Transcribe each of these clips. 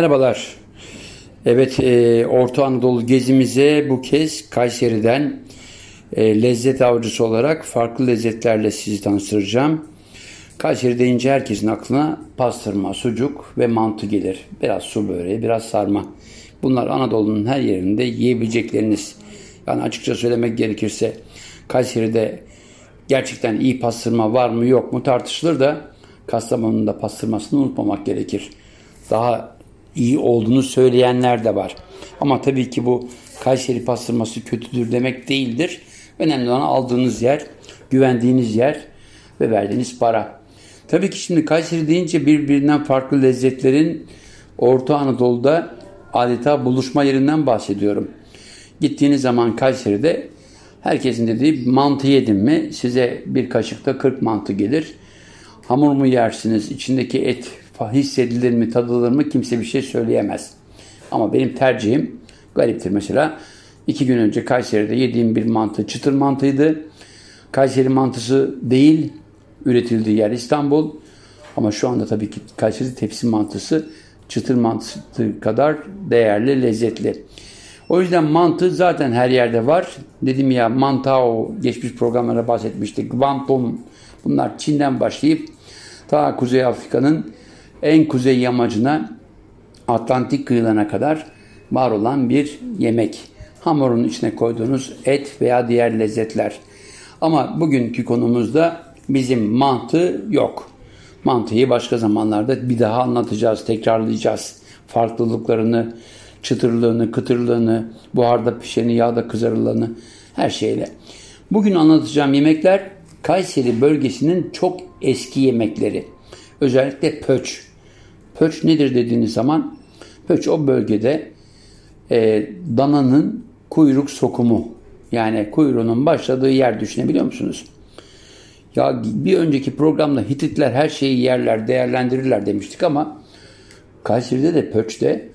Merhabalar. Evet, e, Orta Anadolu gezimize bu kez Kayseri'den e, lezzet avcısı olarak farklı lezzetlerle sizi tanıştıracağım. Kayseri deyince herkesin aklına pastırma, sucuk ve mantı gelir. Biraz su böreği, biraz sarma. Bunlar Anadolu'nun her yerinde yiyebilecekleriniz. Yani açıkça söylemek gerekirse Kayseri'de gerçekten iyi pastırma var mı yok mu tartışılır da Kastamonu'nun da pastırmasını unutmamak gerekir. Daha iyi olduğunu söyleyenler de var. Ama tabii ki bu Kayseri pastırması kötüdür demek değildir. Önemli olan aldığınız yer, güvendiğiniz yer ve verdiğiniz para. Tabii ki şimdi Kayseri deyince birbirinden farklı lezzetlerin Orta Anadolu'da adeta buluşma yerinden bahsediyorum. Gittiğiniz zaman Kayseri'de herkesin dediği mantı yedim mi size bir kaşıkta 40 mantı gelir. Hamur mu yersiniz, içindeki et hissedilir mi, tadılır mı kimse bir şey söyleyemez. Ama benim tercihim gariptir mesela. iki gün önce Kayseri'de yediğim bir mantı çıtır mantıydı. Kayseri mantısı değil, üretildiği yer İstanbul. Ama şu anda tabii ki Kayseri tepsi mantısı çıtır mantısı kadar değerli, lezzetli. O yüzden mantı zaten her yerde var. Dedim ya mantao geçmiş programlara bahsetmiştik. Guangdong bunlar Çin'den başlayıp ta Kuzey Afrika'nın en kuzey yamacına Atlantik kıyılarına kadar var olan bir yemek. Hamurun içine koyduğunuz et veya diğer lezzetler. Ama bugünkü konumuzda bizim mantı yok. Mantıyı başka zamanlarda bir daha anlatacağız, tekrarlayacağız. Farklılıklarını, çıtırlığını, kıtırlığını, buharda pişeni, yağda kızarılanı her şeyle. Bugün anlatacağım yemekler Kayseri bölgesinin çok eski yemekleri. Özellikle pöç. Pöç nedir dediğiniz zaman pöç o bölgede e, dananın kuyruk sokumu yani kuyruğunun başladığı yer düşünebiliyor musunuz? Ya bir önceki programda Hititler her şeyi yerler, değerlendirirler demiştik ama Kayseri'de de Pöç'te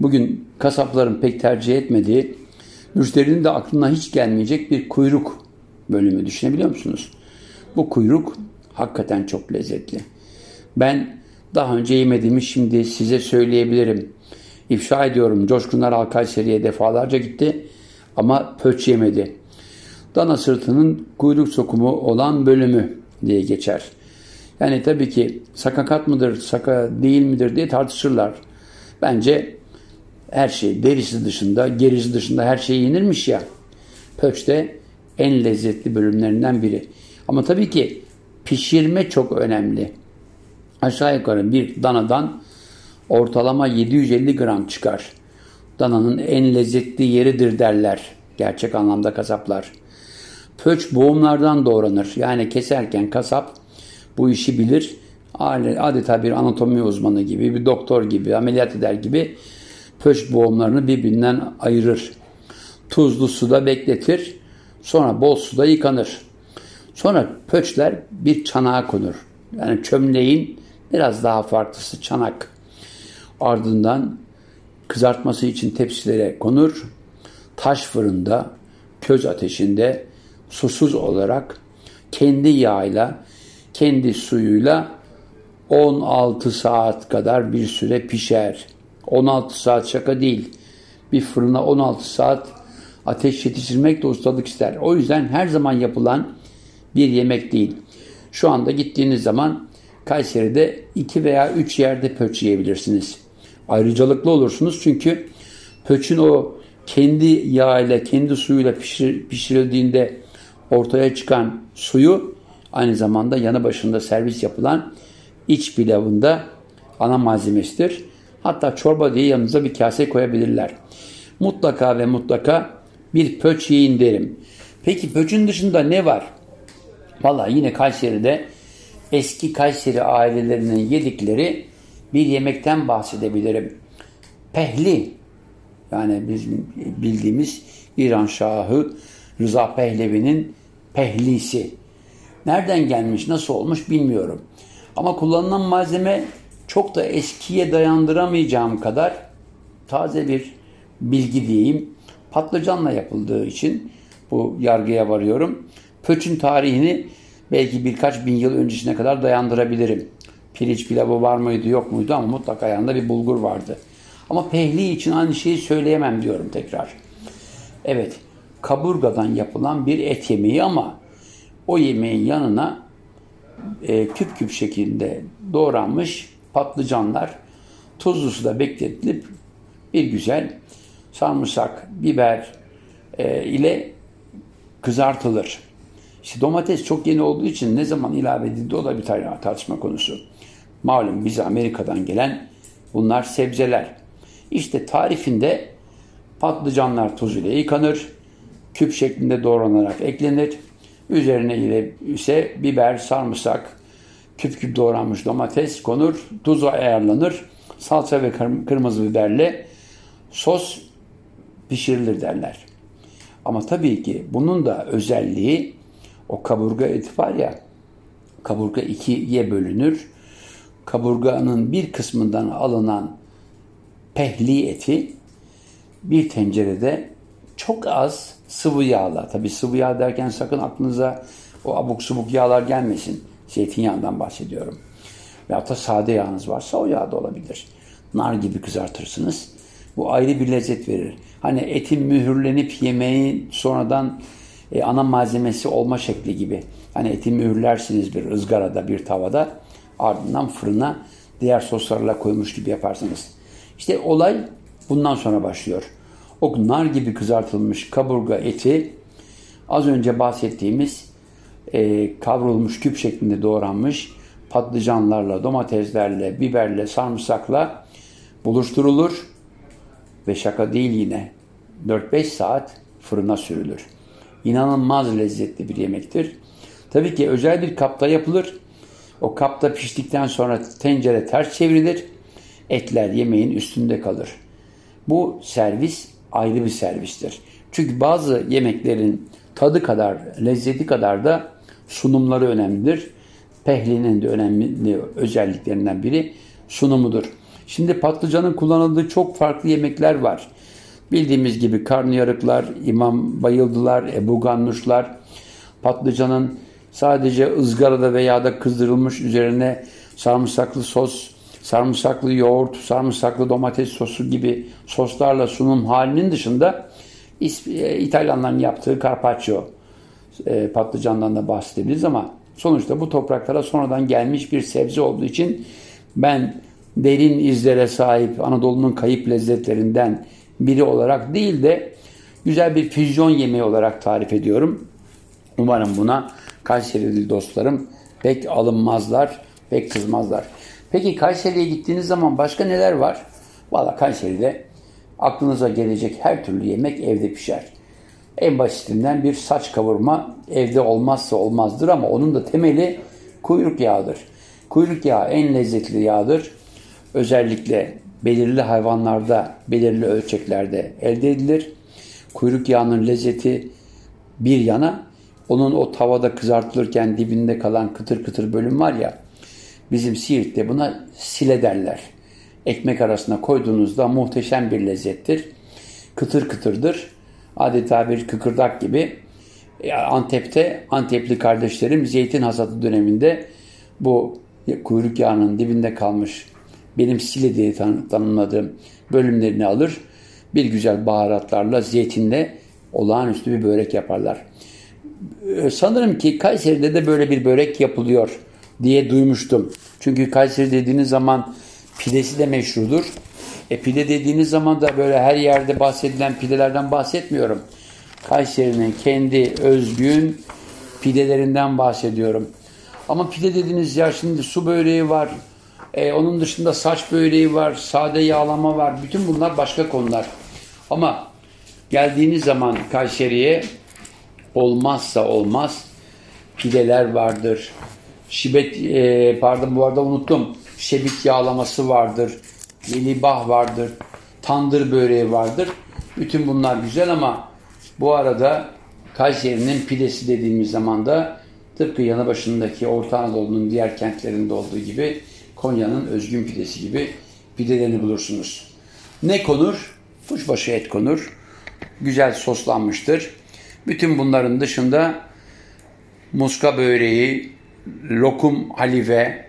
bugün kasapların pek tercih etmediği, müşterinin de aklına hiç gelmeyecek bir kuyruk bölümü düşünebiliyor musunuz? Bu kuyruk hakikaten çok lezzetli. Ben daha önce yemediğimi şimdi size söyleyebilirim. İfşa ediyorum. Coşkunlar Alkayseri'ye defalarca gitti ama pöç yemedi. Dana sırtının kuyruk sokumu olan bölümü diye geçer. Yani tabii ki sakakat mıdır, saka değil midir diye tartışırlar. Bence her şey derisi dışında, gerisi dışında her şey yenirmiş ya. Pöç de en lezzetli bölümlerinden biri. Ama tabii ki pişirme çok önemli aşağı yukarı bir danadan ortalama 750 gram çıkar. Dananın en lezzetli yeridir derler gerçek anlamda kasaplar. Pöç boğumlardan doğranır. Yani keserken kasap bu işi bilir. Adeta bir anatomi uzmanı gibi, bir doktor gibi, ameliyat eder gibi pöç boğumlarını birbirinden ayırır. Tuzlu suda bekletir. Sonra bol suda yıkanır. Sonra pöçler bir çanağa konur. Yani çömleğin Biraz daha farklısı çanak. Ardından kızartması için tepsilere konur. Taş fırında, köz ateşinde susuz olarak kendi yağıyla, kendi suyuyla 16 saat kadar bir süre pişer. 16 saat şaka değil. Bir fırına 16 saat ateş yetiştirmek de ustalık ister. O yüzden her zaman yapılan bir yemek değil. Şu anda gittiğiniz zaman Kayseri'de iki veya üç yerde pöç yiyebilirsiniz. Ayrıcalıklı olursunuz çünkü pöçün o kendi yağıyla, kendi suyuyla pişir, pişirildiğinde ortaya çıkan suyu aynı zamanda yanı başında servis yapılan iç pilavında ana malzemesidir. Hatta çorba diye yanınıza bir kase koyabilirler. Mutlaka ve mutlaka bir pöç yiyin derim. Peki pöçün dışında ne var? Valla yine Kayseri'de eski Kayseri ailelerinin yedikleri bir yemekten bahsedebilirim. Pehli yani bizim bildiğimiz İran Şahı Rıza Pehlevi'nin pehlisi. Nereden gelmiş, nasıl olmuş bilmiyorum. Ama kullanılan malzeme çok da eskiye dayandıramayacağım kadar taze bir bilgi diyeyim. Patlıcanla yapıldığı için bu yargıya varıyorum. Pöçün tarihini belki birkaç bin yıl öncesine kadar dayandırabilirim. Pirinç pilavı var mıydı yok muydu ama mutlaka yanında bir bulgur vardı. Ama pehli için aynı şeyi söyleyemem diyorum tekrar. Evet, kaburgadan yapılan bir et yemeği ama o yemeğin yanına e, küp küp şeklinde doğranmış patlıcanlar tuzlu suda bekletilip bir güzel sarımsak, biber e, ile kızartılır. İşte domates çok yeni olduğu için ne zaman ilave edildi o da bir tartışma konusu. Malum bize Amerika'dan gelen bunlar sebzeler. İşte tarifinde patlıcanlar tuz ile yıkanır, küp şeklinde doğranarak eklenir. Üzerine ile ise biber, sarımsak, küp küp doğranmış domates konur, tuzu ayarlanır, salça ve kırmızı biberle sos pişirilir derler. Ama tabii ki bunun da özelliği o kaburga eti var ya, kaburga ikiye bölünür. Kaburganın bir kısmından alınan pehli eti bir tencerede çok az sıvı yağla, tabi sıvı yağ derken sakın aklınıza o abuk subuk yağlar gelmesin. Zeytinyağından bahsediyorum. Veyahut da sade yağınız varsa o yağ da olabilir. Nar gibi kızartırsınız. Bu ayrı bir lezzet verir. Hani etin mühürlenip yemeği sonradan e, ana malzemesi olma şekli gibi. Hani eti mühürlersiniz bir ızgarada, bir tavada. Ardından fırına diğer soslarla koymuş gibi yaparsınız. İşte olay bundan sonra başlıyor. O nar gibi kızartılmış kaburga eti az önce bahsettiğimiz e, kavrulmuş küp şeklinde doğranmış patlıcanlarla, domateslerle, biberle, sarımsakla buluşturulur ve şaka değil yine 4-5 saat fırına sürülür. İnanılmaz lezzetli bir yemektir. Tabii ki özel bir kapta yapılır. O kapta piştikten sonra tencere ters çevrilir. Etler yemeğin üstünde kalır. Bu servis ayrı bir servistir. Çünkü bazı yemeklerin tadı kadar, lezzeti kadar da sunumları önemlidir. Pehlinin de önemli özelliklerinden biri sunumudur. Şimdi patlıcanın kullanıldığı çok farklı yemekler var. Bildiğimiz gibi karnıyarıklar, imam bayıldılar, ebu gannuşlar, patlıcanın sadece ızgarada veya da kızdırılmış üzerine sarımsaklı sos, sarımsaklı yoğurt, sarımsaklı domates sosu gibi soslarla sunum halinin dışında e, İtalyanların yaptığı carpaccio e, patlıcandan da bahsedebiliriz ama sonuçta bu topraklara sonradan gelmiş bir sebze olduğu için ben derin izlere sahip Anadolu'nun kayıp lezzetlerinden biri olarak değil de güzel bir füzyon yemeği olarak tarif ediyorum. Umarım buna Kayserili dostlarım pek alınmazlar, pek kızmazlar. Peki Kayseri'ye gittiğiniz zaman başka neler var? Valla Kayseri'de aklınıza gelecek her türlü yemek evde pişer. En basitinden bir saç kavurma evde olmazsa olmazdır ama onun da temeli kuyruk yağıdır. Kuyruk yağı en lezzetli yağdır özellikle belirli hayvanlarda, belirli ölçeklerde elde edilir. Kuyruk yağının lezzeti bir yana, onun o tavada kızartılırken dibinde kalan kıtır kıtır bölüm var ya, bizim Siirt'te buna sile derler. Ekmek arasına koyduğunuzda muhteşem bir lezzettir. Kıtır kıtırdır. Adeta bir kıkırdak gibi. Antep'te Antepli kardeşlerim zeytin hasadı döneminde bu kuyruk yağının dibinde kalmış benim sile diye tanımladığım bölümlerini alır. Bir güzel baharatlarla, zeytinle olağanüstü bir börek yaparlar. Ee, sanırım ki Kayseri'de de böyle bir börek yapılıyor diye duymuştum. Çünkü Kayseri dediğiniz zaman pidesi de meşrudur. E pide dediğiniz zaman da böyle her yerde bahsedilen pidelerden bahsetmiyorum. Kayseri'nin kendi özgün pidelerinden bahsediyorum. Ama pide dediğiniz ya şimdi su böreği var, e, onun dışında saç böreği var, sade yağlama var. Bütün bunlar başka konular. Ama geldiğiniz zaman Kayseri'ye olmazsa olmaz pideler vardır. Şibet, e, pardon bu arada unuttum. Şebit yağlaması vardır. Yelibah vardır. Tandır böreği vardır. Bütün bunlar güzel ama bu arada Kayseri'nin pidesi dediğimiz zaman da tıpkı yanı başındaki Orta Anadolu'nun diğer kentlerinde olduğu gibi Konya'nın özgün pidesi gibi pidelerini bulursunuz. Ne konur? Kuşbaşı et konur. Güzel soslanmıştır. Bütün bunların dışında muska böreği, lokum halive,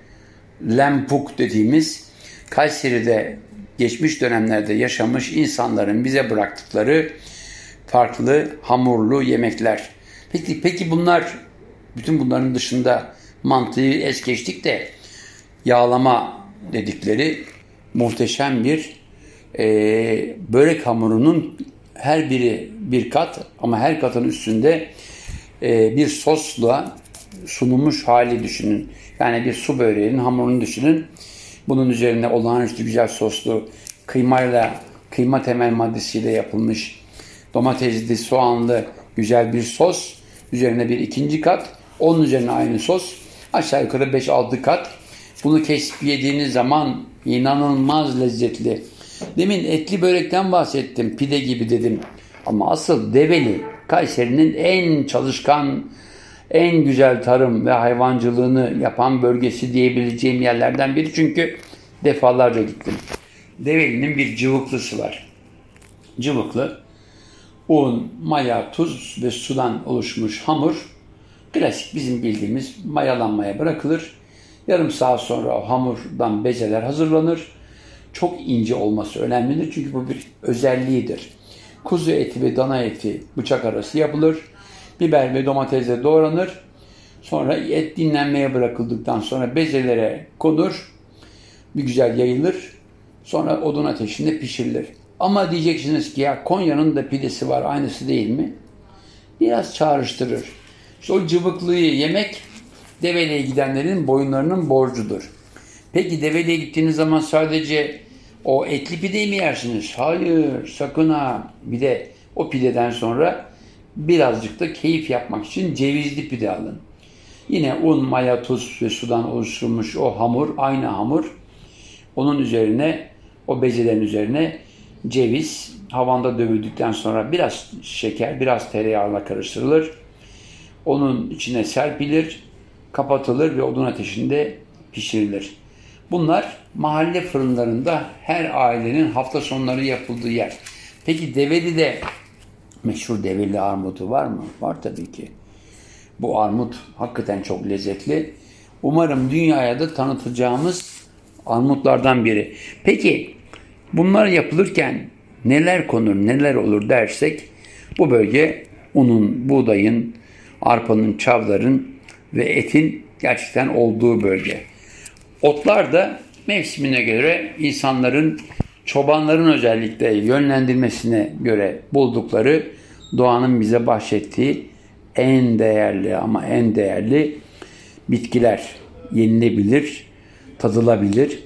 lempuk dediğimiz Kayseri'de geçmiş dönemlerde yaşamış insanların bize bıraktıkları farklı hamurlu yemekler. Peki, peki bunlar bütün bunların dışında mantığı es geçtik de yağlama dedikleri muhteşem bir e, börek hamurunun her biri bir kat ama her katın üstünde e, bir sosla sunulmuş hali düşünün. Yani bir su böreğinin hamurunu düşünün. Bunun üzerine olağanüstü güzel soslu kıymayla, kıyma temel maddesiyle yapılmış domatesli, soğanlı güzel bir sos. Üzerine bir ikinci kat. Onun üzerine aynı sos. Aşağı yukarı 5-6 kat. Bunu kesip yediğiniz zaman inanılmaz lezzetli. Demin etli börekten bahsettim. Pide gibi dedim. Ama asıl Develi Kayseri'nin en çalışkan, en güzel tarım ve hayvancılığını yapan bölgesi diyebileceğim yerlerden biri. Çünkü defalarca gittim. Develi'nin bir cıvıklısı var. Cıvıklı, un, maya, tuz ve sudan oluşmuş hamur klasik bizim bildiğimiz mayalanmaya bırakılır. Yarım saat sonra hamurdan bezeler hazırlanır. Çok ince olması önemlidir çünkü bu bir özelliğidir. Kuzu eti ve dana eti bıçak arası yapılır. Biber ve domatesle doğranır. Sonra et dinlenmeye bırakıldıktan sonra bezelere konur. Bir güzel yayılır. Sonra odun ateşinde pişirilir. Ama diyeceksiniz ki ya Konya'nın da pidesi var aynısı değil mi? Biraz çağrıştırır. İşte o cıvıklıyı yemek Develi'ye gidenlerin boyunlarının borcudur. Peki Develi'ye gittiğiniz zaman sadece o etli pideyi mi yersiniz? Hayır sakın ha. Bir de o pideden sonra birazcık da keyif yapmak için cevizli pide alın. Yine un, maya, tuz ve sudan oluşturulmuş o hamur, aynı hamur. Onun üzerine, o bezelerin üzerine ceviz, havanda dövüldükten sonra biraz şeker, biraz tereyağla karıştırılır. Onun içine serpilir, kapatılır ve odun ateşinde pişirilir. Bunlar mahalle fırınlarında her ailenin hafta sonları yapıldığı yer. Peki Develi'de meşhur Develi armudu var mı? Var tabii ki. Bu armut hakikaten çok lezzetli. Umarım dünyaya da tanıtacağımız armutlardan biri. Peki bunlar yapılırken neler konur, neler olur dersek bu bölge unun, buğdayın, arpanın, çavdarın ve etin gerçekten olduğu bölge. Otlar da mevsimine göre insanların, çobanların özellikle yönlendirmesine göre buldukları doğanın bize bahşettiği en değerli ama en değerli bitkiler yenilebilir, tadılabilir,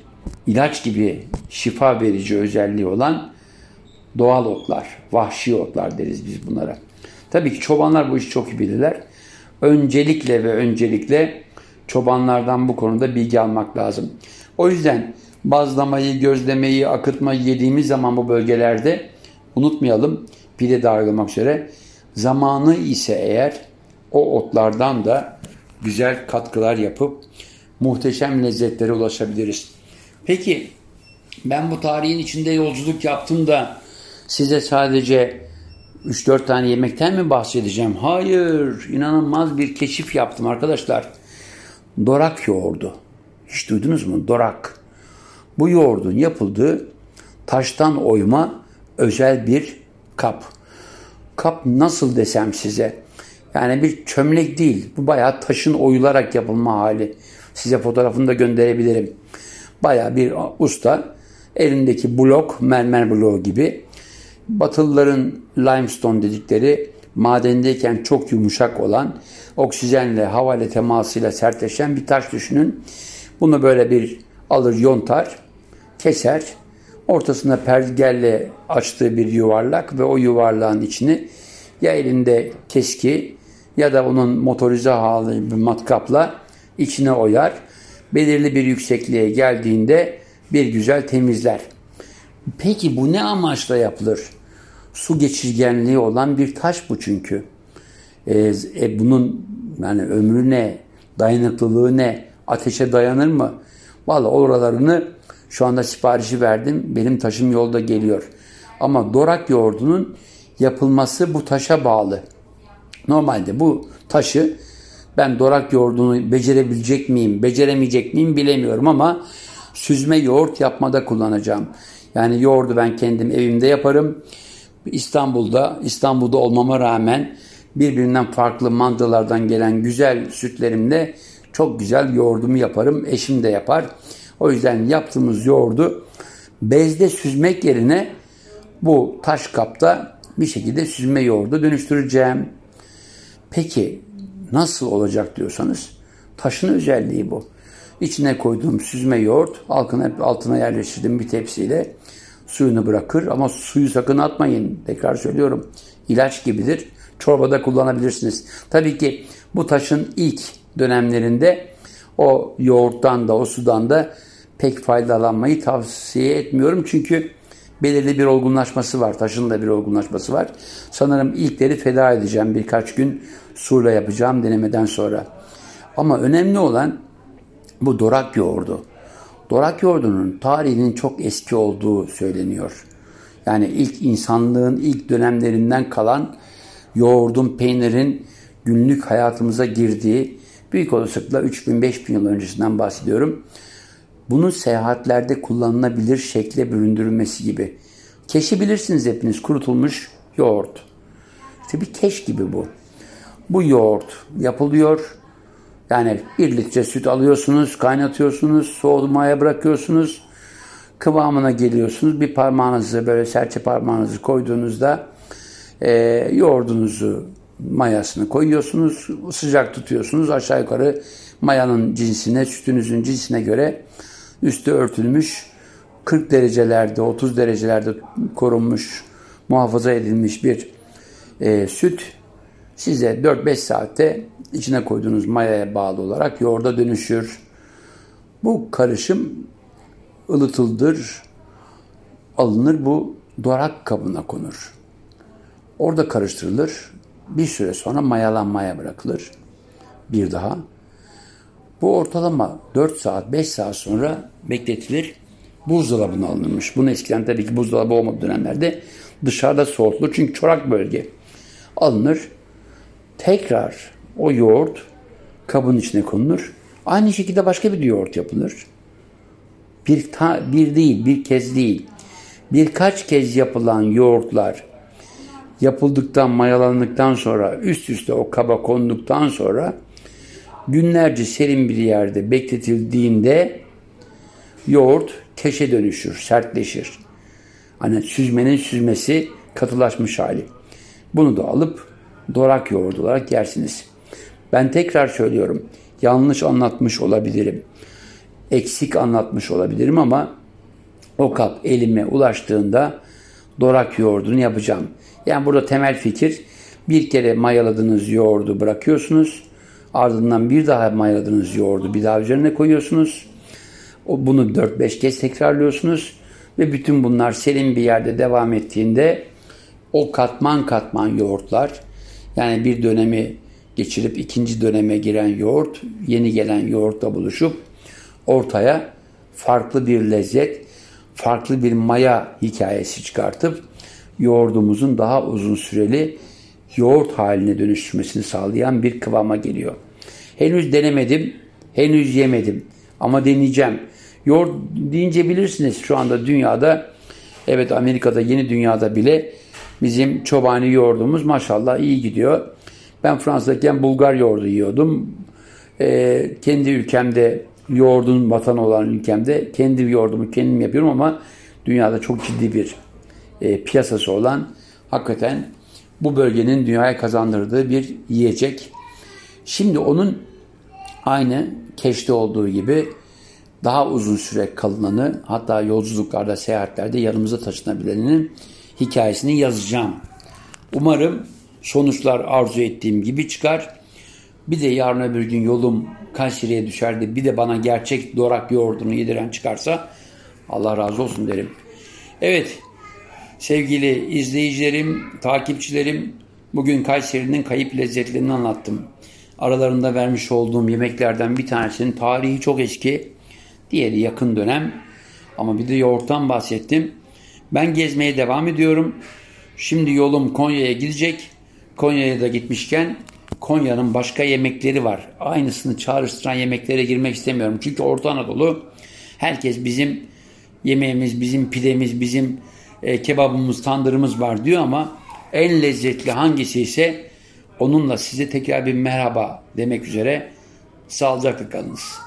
ilaç gibi şifa verici özelliği olan doğal otlar, vahşi otlar deriz biz bunlara. Tabii ki çobanlar bu işi çok iyi bilirler. Öncelikle ve öncelikle çobanlardan bu konuda bilgi almak lazım. O yüzden bazlamayı, gözlemeyi, akıtmayı yediğimiz zaman bu bölgelerde unutmayalım pide dahil olmak üzere zamanı ise eğer o otlardan da güzel katkılar yapıp muhteşem lezzetlere ulaşabiliriz. Peki ben bu tarihin içinde yolculuk yaptım da size sadece 3-4 tane yemekten mi bahsedeceğim? Hayır, inanılmaz bir keşif yaptım arkadaşlar. Dorak yoğurdu. Hiç duydunuz mu? Dorak. Bu yoğurdun yapıldığı taştan oyma özel bir kap. Kap nasıl desem size? Yani bir çömlek değil. Bu bayağı taşın oyularak yapılma hali. Size fotoğrafını da gönderebilirim. Bayağı bir usta elindeki blok, mermer bloğu gibi Batılıların limestone dedikleri madendeyken çok yumuşak olan oksijenle, hava ile temasıyla sertleşen bir taş düşünün. Bunu böyle bir alır yontar, keser. Ortasında pergelle açtığı bir yuvarlak ve o yuvarlağın içini ya elinde keski ya da onun motorize hali bir matkapla içine oyar. Belirli bir yüksekliğe geldiğinde bir güzel temizler. Peki bu ne amaçla yapılır? Su geçirgenliği olan bir taş bu çünkü. E, e, bunun yani ömrü ne, dayanıklılığı ne, ateşe dayanır mı? Vallahi oralarını şu anda siparişi verdim. Benim taşım yolda geliyor. Ama dorak yoğurdunun yapılması bu taşa bağlı. Normalde bu taşı Ben dorak yoğurdunu becerebilecek miyim, beceremeyecek miyim bilemiyorum ama süzme yoğurt yapmada kullanacağım. Yani yoğurdu ben kendim evimde yaparım. İstanbul'da, İstanbul'da olmama rağmen birbirinden farklı mandılardan gelen güzel sütlerimle çok güzel yoğurdumu yaparım. Eşim de yapar. O yüzden yaptığımız yoğurdu bezde süzmek yerine bu taş kapta bir şekilde süzme yoğurdu dönüştüreceğim. Peki nasıl olacak diyorsanız taşın özelliği bu. İçine koyduğum süzme yoğurt altına, altına yerleştirdim bir tepsiyle suyunu bırakır ama suyu sakın atmayın. Tekrar söylüyorum ilaç gibidir. Çorbada kullanabilirsiniz. Tabii ki bu taşın ilk dönemlerinde o yoğurttan da o sudan da pek faydalanmayı tavsiye etmiyorum. Çünkü belirli bir olgunlaşması var. Taşın da bir olgunlaşması var. Sanırım ilkleri feda edeceğim birkaç gün suyla yapacağım denemeden sonra. Ama önemli olan bu dorak yoğurdu. Dorak yoğurdunun tarihinin çok eski olduğu söyleniyor. Yani ilk insanlığın ilk dönemlerinden kalan yoğurdun, peynirin günlük hayatımıza girdiği büyük olasılıkla 3000-5000 yıl öncesinden bahsediyorum. Bunun seyahatlerde kullanılabilir şekle büründürülmesi gibi. Keşi bilirsiniz hepiniz kurutulmuş yoğurt. İşte bir keş gibi bu. Bu yoğurt yapılıyor. Yani bir litre süt alıyorsunuz, kaynatıyorsunuz, soğumaya bırakıyorsunuz. Kıvamına geliyorsunuz. Bir parmağınızı böyle serçe parmağınızı koyduğunuzda e, yoğurdunuzu mayasını koyuyorsunuz. Sıcak tutuyorsunuz. Aşağı yukarı mayanın cinsine, sütünüzün cinsine göre üstü örtülmüş 40 derecelerde, 30 derecelerde korunmuş, muhafaza edilmiş bir e, süt size 4-5 saatte içine koyduğunuz mayaya bağlı olarak yoğurda dönüşür. Bu karışım ılıtıldır, alınır bu dorak kabına konur. Orada karıştırılır. Bir süre sonra mayalanmaya bırakılır. Bir daha. Bu ortalama 4 saat, 5 saat sonra bekletilir. Buzdolabına alınmış. Bunu eskiden tabii ki buzdolabı olmadığı dönemlerde dışarıda soğutulur. Çünkü çorak bölge. Alınır. Tekrar o yoğurt kabın içine konulur. Aynı şekilde başka bir yoğurt yapılır. Bir, ta, bir değil, bir kez değil. Birkaç kez yapılan yoğurtlar yapıldıktan, mayalandıktan sonra üst üste o kaba konduktan sonra günlerce serin bir yerde bekletildiğinde yoğurt keşe dönüşür, sertleşir. Hani süzmenin süzmesi katılaşmış hali. Bunu da alıp dorak yoğurdu olarak yersiniz. Ben tekrar söylüyorum. Yanlış anlatmış olabilirim. Eksik anlatmış olabilirim ama o kap elime ulaştığında dorak yoğurdunu yapacağım. Yani burada temel fikir bir kere mayaladığınız yoğurdu bırakıyorsunuz. Ardından bir daha mayaladığınız yoğurdu bir daha üzerine koyuyorsunuz. Bunu 4-5 kez tekrarlıyorsunuz. Ve bütün bunlar serin bir yerde devam ettiğinde o katman katman yoğurtlar yani bir dönemi geçirip ikinci döneme giren yoğurt yeni gelen yoğurtla buluşup ortaya farklı bir lezzet, farklı bir maya hikayesi çıkartıp yoğurdumuzun daha uzun süreli yoğurt haline dönüşmesini sağlayan bir kıvama geliyor. Henüz denemedim, henüz yemedim ama deneyeceğim. Yoğurt deyince bilirsiniz şu anda dünyada, evet Amerika'da yeni dünyada bile bizim çobani yoğurdumuz maşallah iyi gidiyor. Ben Fransa'dayken Bulgar yoğurdu yiyordum. Ee, kendi ülkemde yoğurdun vatanı olan ülkemde kendi yoğurdumu kendim yapıyorum ama dünyada çok ciddi bir e, piyasası olan hakikaten bu bölgenin dünyaya kazandırdığı bir yiyecek. Şimdi onun aynı keşte olduğu gibi daha uzun süre kalınanı hatta yolculuklarda, seyahatlerde yanımıza taşınabilenin hikayesini yazacağım. Umarım sonuçlar arzu ettiğim gibi çıkar. Bir de yarın öbür gün yolum Kayseri'ye düşerdi. Bir de bana gerçek dorak yoğurdunu yediren çıkarsa Allah razı olsun derim. Evet sevgili izleyicilerim, takipçilerim bugün Kayseri'nin kayıp lezzetlerini anlattım. Aralarında vermiş olduğum yemeklerden bir tanesinin tarihi çok eski. Diğeri yakın dönem. Ama bir de yoğurttan bahsettim. Ben gezmeye devam ediyorum. Şimdi yolum Konya'ya gidecek. Konya'ya da gitmişken Konya'nın başka yemekleri var. Aynısını çağrıştıran yemeklere girmek istemiyorum. Çünkü Orta Anadolu herkes bizim yemeğimiz, bizim pidemiz, bizim e, kebabımız, tandırımız var diyor ama en lezzetli hangisi ise onunla size tekrar bir merhaba demek üzere sağlıcakla kalınız.